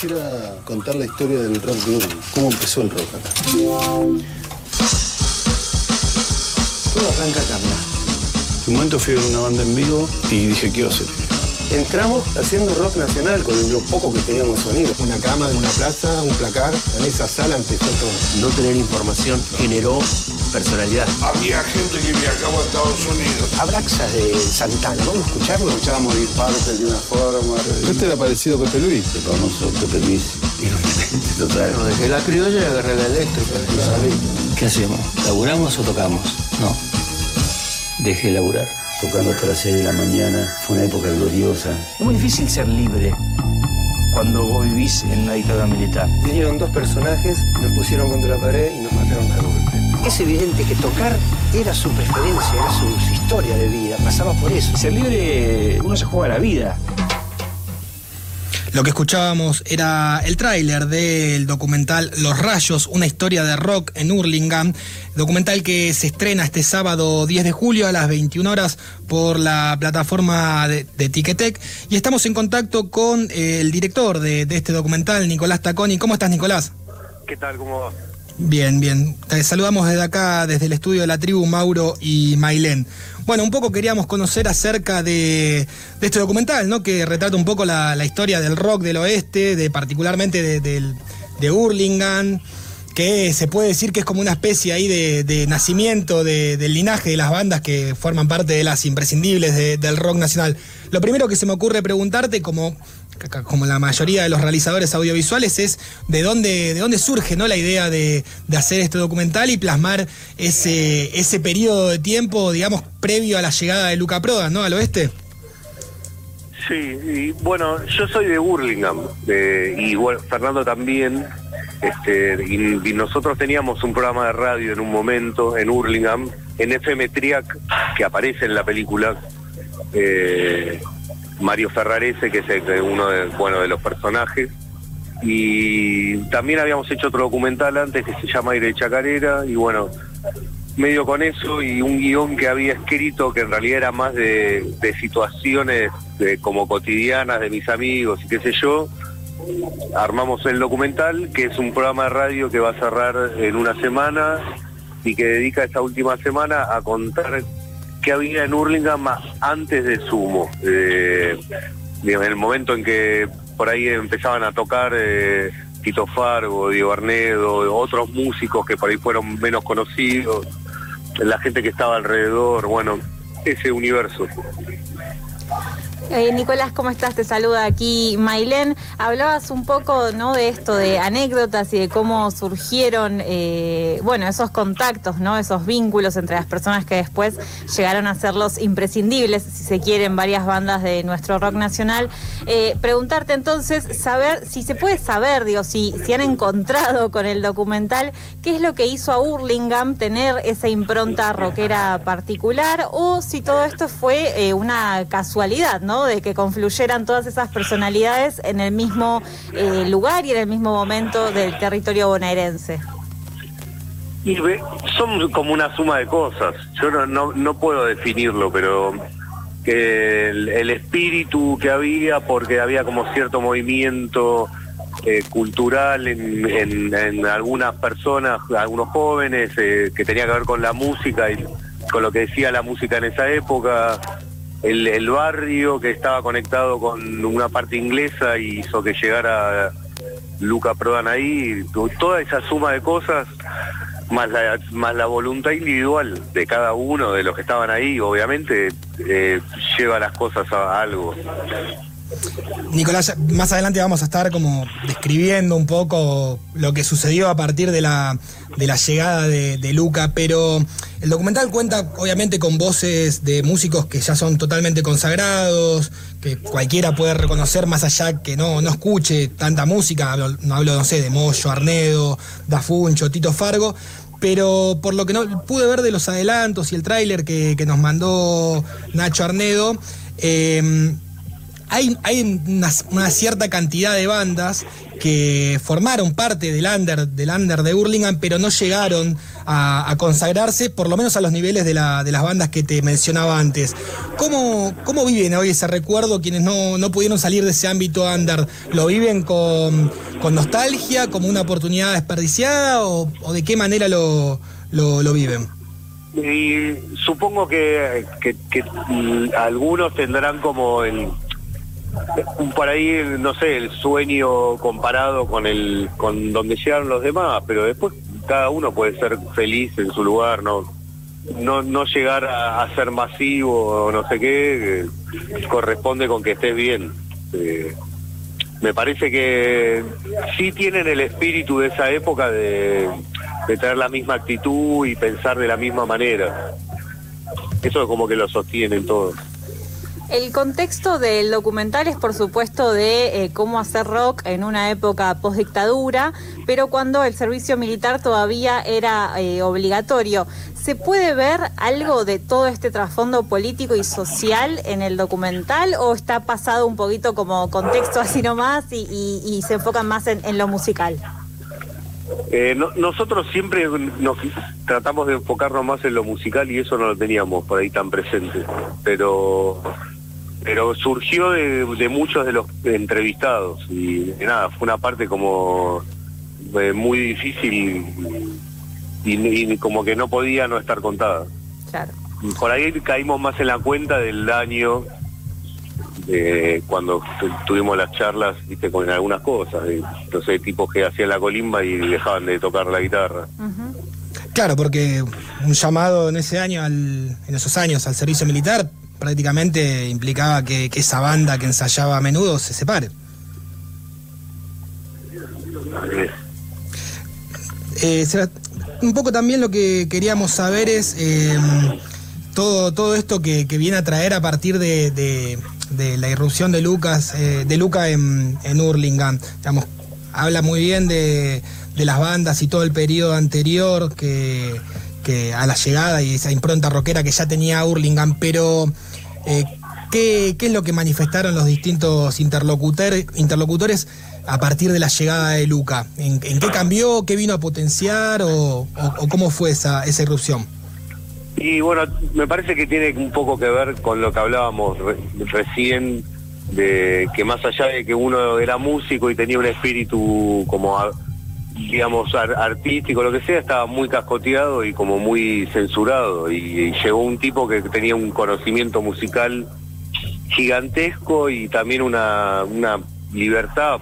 Quisiera contar la historia del rock de Urban. ¿Cómo empezó el rock acá? Todo arranca acá, mirá. En un momento fui a una banda en vivo y dije, quiero hacer. Entramos haciendo rock nacional con lo poco que teníamos sonido. Una cama en una plaza, un placar. En esa sala empezó todo. No tener información generó personalidad. Había gente que viajaba a Estados Unidos. Abraxas de Santana, vamos a escucharlo. Escuchábamos ir parte de una forma. Este era parecido a Pepe Luis. El famoso Pepe Luis. Total. Bueno, dejé la criolla y agarré la eléctrica. ¿Qué hacemos? ¿Laburamos o tocamos? No. Dejé laburar. Tocando hasta las 6 de la mañana. Fue una época gloriosa. Es muy difícil ser libre cuando vos vivís en una dictadura militar. Vinieron dos personajes, nos pusieron contra la pared y nos mataron a golpe. Es evidente que tocar era su preferencia, era su, su historia de vida, pasaba por eso. Ser libre, uno se juega la vida. Lo que escuchábamos era el tráiler del documental Los Rayos, una historia de rock en Hurlingham, documental que se estrena este sábado 10 de julio a las 21 horas por la plataforma de, de Ticketek y estamos en contacto con eh, el director de, de este documental, Nicolás Taconi. ¿Cómo estás, Nicolás? ¿Qué tal? ¿Cómo va? Bien, bien. Te saludamos desde acá, desde el estudio de la tribu, Mauro y Mailén. Bueno, un poco queríamos conocer acerca de, este documental, ¿no? Que retrata un poco la, historia del rock del oeste, de particularmente de, de que se puede decir que es como una especie ahí de, nacimiento de- del linaje de las bandas que forman parte de las imprescindibles de- del rock nacional. Lo primero que se me ocurre preguntarte, como, como la mayoría de los realizadores audiovisuales, es de dónde, de dónde surge ¿no? la idea de, de hacer este documental y plasmar ese, ese periodo de tiempo, digamos, previo a la llegada de Luca Prodan, ¿no? Al oeste. Sí, y bueno, yo soy de Burlingame y bueno, Fernando también. Este, y, y nosotros teníamos un programa de radio en un momento en Hurlingham, en FM Triac, que aparece en la película. eh, Mario Ferrarese, que es uno de, bueno, de los personajes. Y también habíamos hecho otro documental antes que se llama Aire de Chacarera. Y bueno, medio con eso y un guion que había escrito que en realidad era más de, de situaciones de- como cotidianas de mis amigos y qué sé yo. Armamos el documental, que es un programa de radio que va a cerrar en una semana y que dedica esta última semana a contar qué había en Hurlingham antes de Sumo. Eh, en el momento en que por ahí empezaban a tocar eh, Tito Fargo, Diego Arnedo, otros músicos que por ahí fueron menos conocidos, la gente que estaba alrededor, bueno, ese universo. Eh, Nicolás, ¿cómo estás? Te saluda aquí Mailén. Hablabas un poco ¿no? de esto, de anécdotas y de cómo surgieron, eh, bueno, esos contactos, ¿no? esos vínculos entre las personas que después llegaron a ser los imprescindibles, si se quieren, varias bandas de nuestro rock nacional. Eh, preguntarte entonces, saber, si se puede saber, digo, si, si han encontrado con el documental, qué es lo que hizo a Hurlingham tener esa impronta rockera particular o si todo esto fue eh, una casualidad, ¿no? De que confluyeran todas esas personalidades en el mismo eh, lugar y en el mismo momento del territorio bonaerense. Y son como una suma de cosas. Yo no, puedo definirlo, pero que el, espíritu que había, porque había como cierto movimiento eh, cultural en algunas personas, algunos jóvenes, eh, que tenía que ver con la música y con lo que decía la música en esa época. El, barrio que estaba conectado con una parte inglesa y hizo que llegara Luca Prodan ahí, toda esa suma de cosas, más la, más la voluntad individual de cada uno de los que estaban ahí, obviamente, eh, lleva las cosas a, algo. Nicolás, más adelante vamos a estar como describiendo un poco lo que sucedió a partir de la, de la llegada de, Luca, pero el documental cuenta obviamente con voces de músicos que ya son totalmente consagrados, que cualquiera puede reconocer más allá que no, no escuche tanta música, no hablo, no sé, de Moyo, Arnedo, Dafuncho, Tito Fargo, pero por lo que no pude ver de los adelantos y el tráiler que, que nos mandó Nacho Arnedo, eh, hay, una, cierta cantidad de bandas que formaron parte del under, del under de Hurlingham, pero no llegaron a, consagrarse, por lo menos a los niveles de, la, de, las bandas que te mencionaba antes. ¿Cómo, cómo viven hoy ese recuerdo quienes no, no, pudieron salir de ese ámbito under? ¿Lo viven con, nostalgia, como una oportunidad desperdiciada o, de qué manera lo, lo, viven? Supongo que, que, que, algunos tendrán como el por ahí no sé el sueño comparado con el con donde llegaron los demás pero después cada uno puede ser feliz en su lugar no no no llegar a, ser masivo o no sé qué eh, corresponde con que estés bien. Eh, me parece que sí tienen el espíritu de esa época de, de tener la misma actitud y pensar de la misma manera. Eso es como que lo sostienen todos el contexto del documental es, por supuesto, de eh, cómo hacer rock en una época post-dictadura, pero cuando el servicio militar todavía era eh, obligatorio. ¿Se puede ver algo de todo este trasfondo político y social en el documental o está pasado un poquito como contexto así nomás y, y, se enfocan más en, en lo musical? Eh, no, nosotros siempre nos tratamos de enfocarnos más en lo musical y eso no lo teníamos por ahí tan presente, pero pero surgió de, de, muchos de los entrevistados y nada, fue una parte como eh, muy difícil y, y, como que no podía no estar contada. Claro. Por ahí caímos más en la cuenta del daño de cuando tuvimos las charlas, viste, con algunas cosas, de, no sé, tipos que hacían la colimba y dejaban de tocar la guitarra. Uh -huh. Claro, porque un llamado en ese año, al, en esos años al servicio militar, prácticamente implicaba que, esa banda que ensayaba a menudo se separe. Eh, un poco también lo que queríamos saber es eh, todo, todo esto que, viene a traer a partir de, la irrupción de Lucas, eh, de Luca en, en. Digamos, habla muy bien de, las bandas y todo el periodo anterior que, a la llegada y esa impronta rockera que ya tenía Hurlingham, pero eh, ¿qué, ¿qué, es lo que manifestaron los distintos interlocutores, interlocutores a partir de la llegada de Luca? ¿En, qué cambió? ¿Qué vino a potenciar? ¿O, cómo fue esa, esa, irrupción? Y bueno, me parece que tiene un poco que ver con lo que hablábamos re recién, de que más allá de que uno era músico y tenía un espíritu como digamos, artístico, lo que sea, estaba muy cascoteado y como muy censurado. Y, llegó un tipo que tenía un conocimiento musical gigantesco y también una, una libertad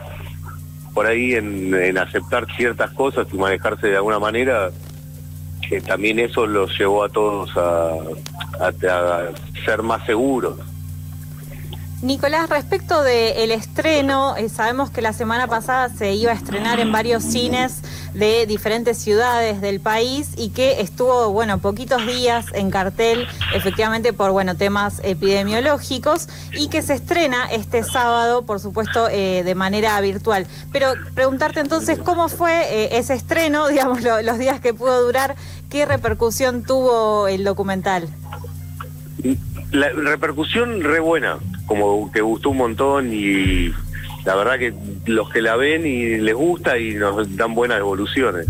por ahí en, aceptar ciertas cosas y manejarse de alguna manera, que también eso los llevó a todos a, a ser más seguros. Nicolás, respecto del estreno, eh, sabemos que la semana pasada se iba a estrenar en varios cines de diferentes ciudades del país y que estuvo, bueno, poquitos días en cartel, efectivamente por, bueno, temas epidemiológicos y que se estrena este sábado, por supuesto, eh, de manera virtual. Pero preguntarte entonces cómo fue eh, ese estreno, digamos, lo, los días que pudo durar, qué repercusión tuvo el documental. La repercusión re buena como que gustó un montón y la verdad que los que la ven y les gusta y nos dan buenas evoluciones.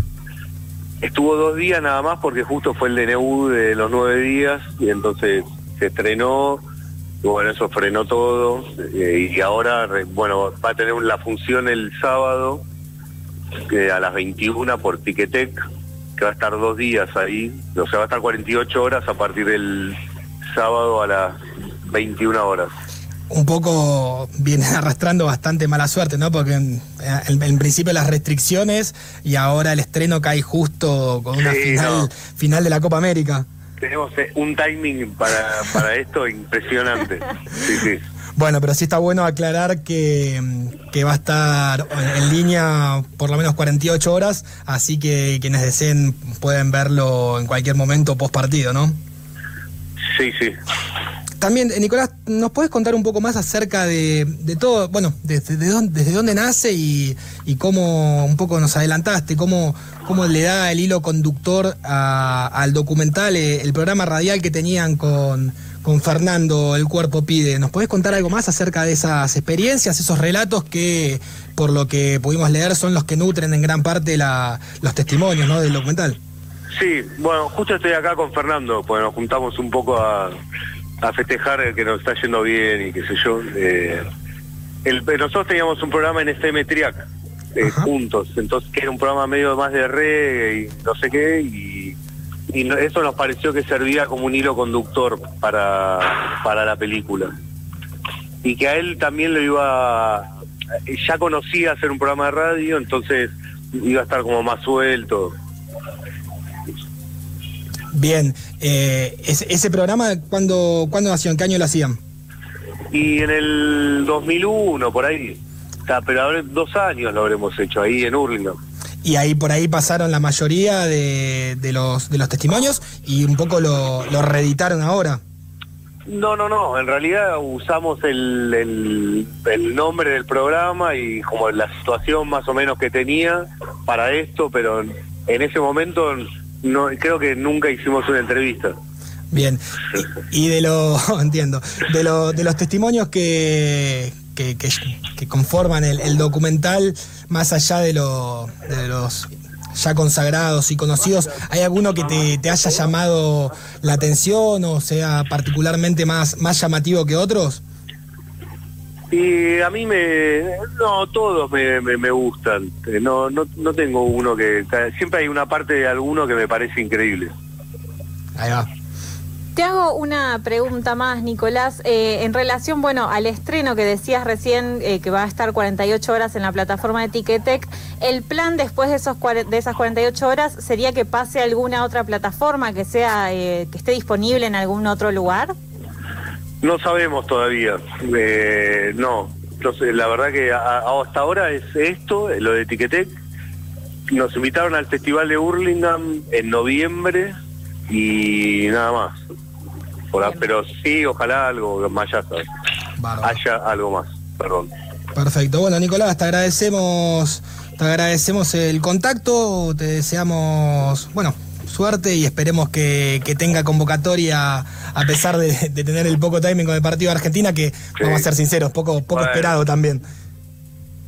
Estuvo dos días nada más porque justo fue el DNU de los nueve días y entonces se estrenó bueno, eso frenó todo eh, y ahora, bueno, va a tener la función el sábado que a las 21 por Ticketek, que va a estar dos días ahí, o sea, va a estar 48 horas a partir del sábado a las 21 horas un poco viene arrastrando bastante mala suerte, ¿no? Porque en, en, en, principio las restricciones y ahora el estreno cae justo con una sí, final, no. final de la Copa América. Tenemos un timing para, para esto impresionante. Sí, sí. Bueno, pero sí está bueno aclarar que, que, va a estar en línea por lo menos 48 horas, así que quienes deseen pueden verlo en cualquier momento post partido, ¿no? Sí, sí. También, eh, Nicolás, ¿nos puedes contar un poco más acerca de, todo, bueno, desde, dónde, desde dónde nace y, cómo un poco nos adelantaste, cómo, cómo le da el hilo conductor al documental, eh, el programa radial que tenían con, con Fernando, El Cuerpo Pide? ¿Nos podés contar algo más acerca de esas experiencias, esos relatos que, por lo que pudimos leer, son los que nutren en gran parte los testimonios del documental? Sí, bueno, justo estoy acá con Fernando, pues nos juntamos un poco a a festejar que nos está yendo bien y qué sé yo. Eh, el, nosotros teníamos un programa en FM Triac eh, juntos, entonces que era un programa medio más de reggae y no sé qué, y, eso nos pareció que servía como un hilo conductor para, para la película. Y que a él también lo iba, ya conocía hacer un programa de radio, entonces iba a estar como más suelto. Bien, eh, ese, programa, ¿cuándo, ¿cuándo nació? ¿En qué año lo hacían? Y en el 2001, por ahí. pero ahora dos años lo habremos hecho ahí en Hurlingham. Y ahí por ahí pasaron la mayoría de, los, de los testimonios y un poco lo, reeditaron ahora. No, no, no. En realidad usamos el, el, el, nombre del programa y como la situación más o menos que tenía para esto, pero en ese momento no, creo que nunca hicimos una entrevista. Bien, y, de lo, entiendo, de, lo, de los testimonios que, que, conforman el, documental, más allá de, lo, de los ya consagrados y conocidos, ¿hay alguno que te, haya llamado la atención o sea particularmente más, más llamativo que otros? Y a mí me... No, todos me, me, gustan. Eh, no, no, no tengo uno que... Siempre hay una parte de alguno que me parece increíble. Ahí va. Te hago una pregunta más, Nicolás, eh, en relación, bueno, al estreno que decías recién, eh, que va a estar 48 horas en la plataforma de Ticketek, ¿el plan después de, esos, de esas 48 horas sería que pase a alguna otra plataforma, que, sea, que esté disponible en algún otro lugar? No sabemos todavía, eh, no. Entonces, la verdad que hasta ahora es esto, lo de Etiquetec. Nos invitaron al Festival de Hurlingham en noviembre y nada más. pero sí, ojalá algo más allá, haya algo más, perdón. Perfecto. Bueno, Nicolás, te agradecemos, te agradecemos el contacto, te deseamos, bueno, suerte y esperemos que, tenga convocatoria a pesar de, tener el poco timing con el partido de Argentina, que vamos a ser sinceros, poco, poco esperado también.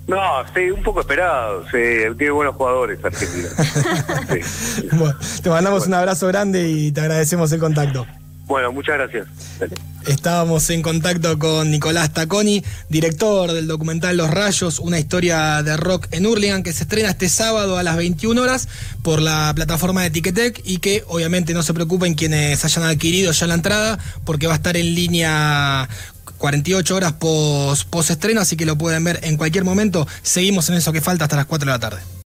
No, sí, un poco esperado, sí, tiene buenos jugadores Argentina. bueno, te mandamos un abrazo grande y te agradecemos el contacto. Bueno, muchas gracias. Estábamos en contacto con Nicolás Taconi, director del documental Los Rayos, una historia de rock en Hurlingham, que se estrena este sábado a las 21 horas por la plataforma de Ticketek y que obviamente no se preocupen quienes hayan adquirido ya la entrada, porque va a estar en línea 48 horas post, post estreno, así que lo pueden ver en cualquier momento. Seguimos en eso que falta hasta las 4 de la tarde.